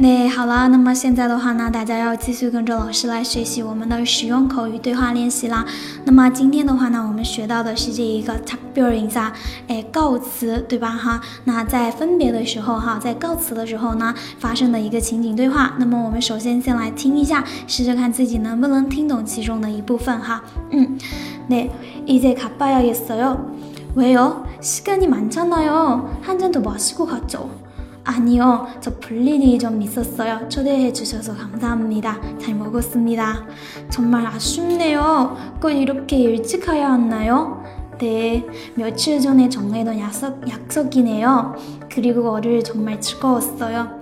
那好了，那么现在的话呢，大家要继续跟着老师来学习我们的实用口语对话练习啦。那么今天的话呢，我们学到的是这一个 t a k b i r i n 下，哎，告辞，对吧哈？那在分别的时候哈，在告辞的时候呢，发生的一个情景对话。那么我们首先先来听一下，试着看自己能不能听懂其中的一部分哈。嗯，네이제가봐야겠어요왜요시간이많잖아요한잔더마시고가죠 아니요, 저 볼일이 좀 있었어요. 초대해 주셔서 감사합니다. 잘 먹었습니다. 정말 아쉽네요. 꼭 이렇게 일찍 가야 하나요? 네, 며칠 전에 정해둔 약속, 약속이네요. 그리고 어를 정말 즐거웠어요.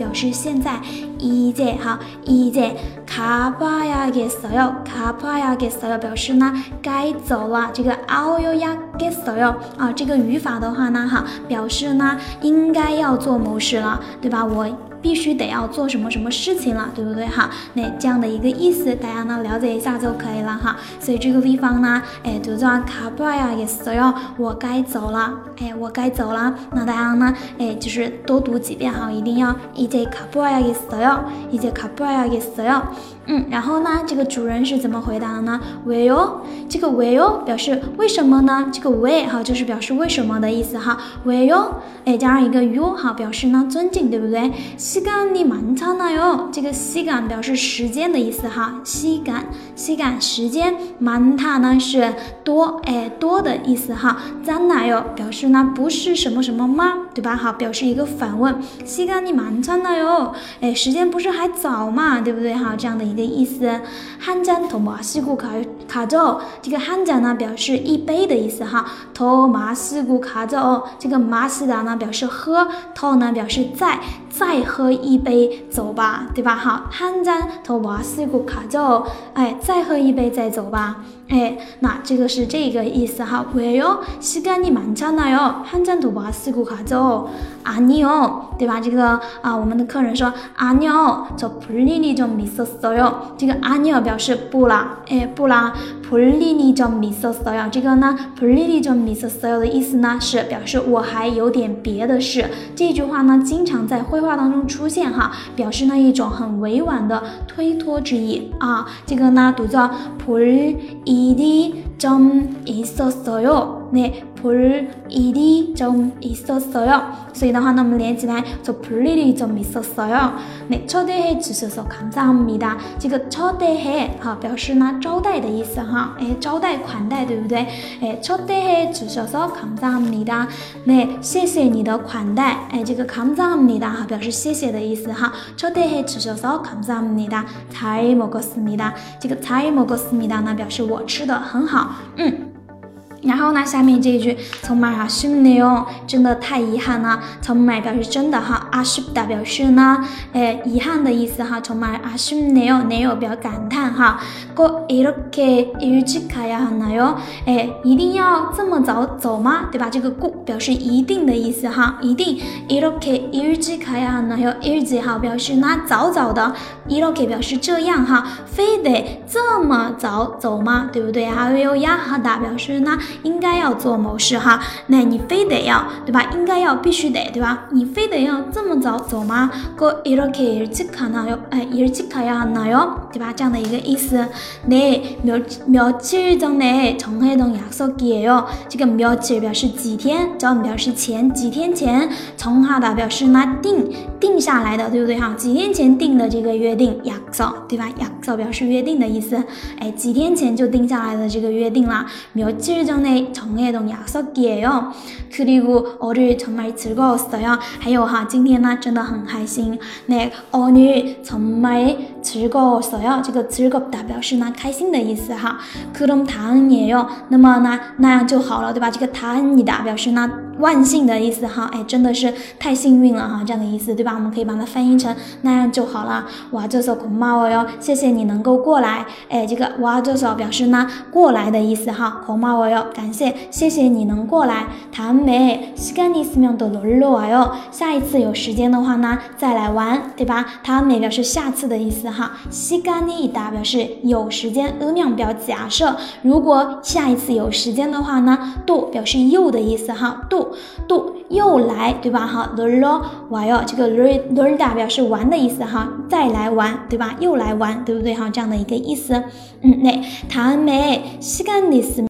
表示现在，이제哈，이제가봐야겠어 요， 가봐야겠어 요， 表示呢该走了。这个아오요야겠어 요， 啊，这个语法的话呢，哈，表示呢应该要做某事了，对吧？我。 必须得要做什么什么事情了，对不对哈？那这样的一个意思，大家呢了解一下就可以了哈。所以这个地方呢，哎，读作卡布呀，意思哟，我该走了，哎，我该走了。那大家呢，哎，就是多读几遍哈，一定要一节卡布呀，意思哟，一节卡布呀，意思哟。嗯，然后呢，这个主人是怎么回答的呢？为哟，这个为哟表示为什么呢？这个为哈就是表示为什么的意思哈。为哟，哎，加上一个哟哈，表示呢尊敬，对不对？西干你蛮长呢哟，这个西干表示时间的意思哈。西干，西干时间，蛮它呢是多，哎多的意思哈。赞哪哟表示呢不是什么什么吗？对吧？好，表示一个反问。西干你蛮长呢哟，哎时间不是还早嘛？对不对？哈，这样的。一个意思，한잔더마시고가가 죠。 这个한잔呢表示一杯的意思哈，더마시고가 죠。 这个마시다呢表示喝，더呢表示再，再喝 一杯走吧，对吧？好，한잔더마시고가 죠。 哎，再喝一杯再走吧。哎，那这个是这个意思哈。왜요시간이많잖아요한잔더마시고가 죠。 아니 요， 对吧？这个啊，我们的客人说아니 요， 저볼일이좀있었어 요。 这个아니요表示不啦，哎，不啦。볼일이좀있었어 요。 这个呢，볼일이좀있었어 요的意思呢是表示我还有点别的事。这句话呢，经常在绘画当中 出现哈，表示呢一种很委婉的推脱之意啊。这个呢读作볼일이좀있었어 요。 那 볼일이좀있었어 요。 所以的话呢，我们连起来做볼일이좀있었어 요。 那초대해주셔서감사합니 다。 这个초대해哈表示呢招待的意思哈，哎招待款待对不对？哎초대해주셔서감사합니 다。 那谢谢你的款待，哎这个감사합니 다哈表示谢谢的意思哈。초대해주셔서감사합니 다。 잘먹었습니 다。 这个잘먹었습니다呢表示我吃的很好，嗯。 然后呢，下面这一句从말아쉽네 요， 真的太遗憾了。从말表示真的哈，아쉽다表示呢，哎，遗憾的意思哈。从말아쉽네 요， 네요表感叹哈。꼭이렇게일찍가야하나 요？ 哎，一定要这么早走吗？对吧？这个꼭表示一定的意思哈，一定。이렇게일찍가야하나 요？ 일찍哈表示呢早早的，이렇게表示这样哈，非得这么早走吗？对不对？还有야하다表示呢。 应该要做某事哈，那你非得要对吧？应该要必须得对吧？你非得要这么早走吗？고이렇게일찍가나 요？ 哎，일찍가야하나 요？ 对吧？这样的一个意思。네몇며칠전에정해둔약속이에 요。 这个며칠表示几天，전表示前几天前，정하다表示呢定定下来的，对不对哈？几天前定的这个约定，약속对吧？약 속表示约定的意思。哎，几天前就定下来的这个约定啦。며칠전 전에 정해둔 약속이에요. 그리고 오늘 정말 즐거웠어요. 还有哈，今天呢真的很开心。 네, 오늘 정말 즐거웠어요. 这个 즐겁다 表示呢开心的意思哈。 그럼 다음이에요. 那么呢那样就好了，对吧？这个 다음이다 表示呢。万幸的意思哈，哎，真的是太幸运了哈，这样的意思对吧？我们可以把它翻译成那样就好了。哇，这首恐猫哟，谢谢 你能够过来，哎，这个哇这首表示呢过来的意思哈，恐猫哟，感谢，谢谢你能过来。谈美，시간이있으면또놀러와 요。 下一次有时间的话呢，再来玩，对吧？谈美表示下次的意思哈，시간이있다表示有时间，음영表假设，如果下一次有时间的话呢，또表示又的意思哈，또度又来，对吧？哈，놀러玩哟，这个놀놀다表示玩的意思哈，再来玩，对吧？又来玩，对不对？ 哈，这样的一个意思。嗯，那다음에시간있으